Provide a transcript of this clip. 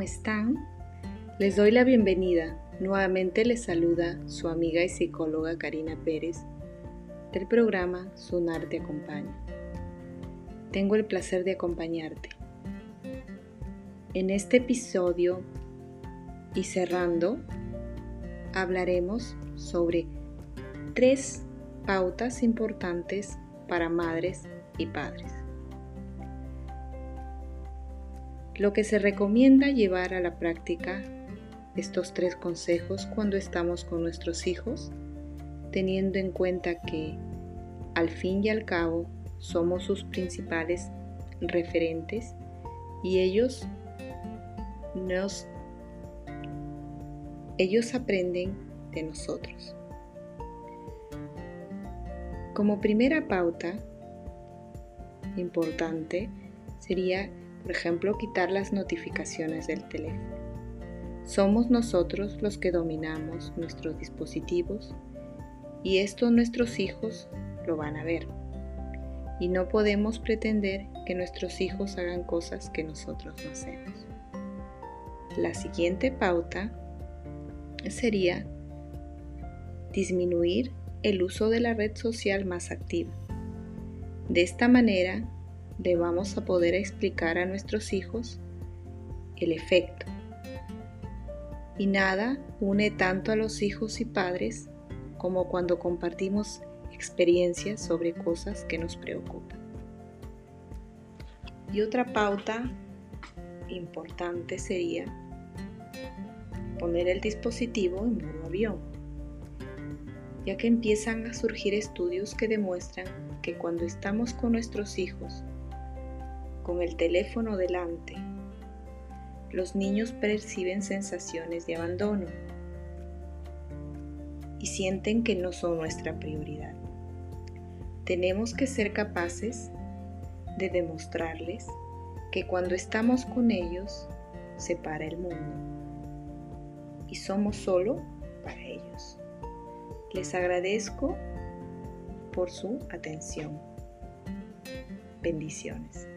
están? Les doy la bienvenida. Nuevamente les saluda su amiga y psicóloga Karina Pérez del programa Sunar te acompaña. Tengo el placer de acompañarte. En este episodio y cerrando, hablaremos sobre tres pautas importantes para madres y padres. Lo que se recomienda llevar a la práctica estos tres consejos cuando estamos con nuestros hijos, teniendo en cuenta que al fin y al cabo somos sus principales referentes y ellos nos ellos aprenden de nosotros. Como primera pauta importante sería por ejemplo, quitar las notificaciones del teléfono. Somos nosotros los que dominamos nuestros dispositivos y esto nuestros hijos lo van a ver. Y no podemos pretender que nuestros hijos hagan cosas que nosotros no hacemos. La siguiente pauta sería disminuir el uso de la red social más activa. De esta manera le vamos a poder explicar a nuestros hijos el efecto. Y nada une tanto a los hijos y padres como cuando compartimos experiencias sobre cosas que nos preocupan. Y otra pauta importante sería poner el dispositivo en modo avión, ya que empiezan a surgir estudios que demuestran que cuando estamos con nuestros hijos con el teléfono delante. Los niños perciben sensaciones de abandono y sienten que no son nuestra prioridad. Tenemos que ser capaces de demostrarles que cuando estamos con ellos se para el mundo y somos solo para ellos. Les agradezco por su atención. Bendiciones.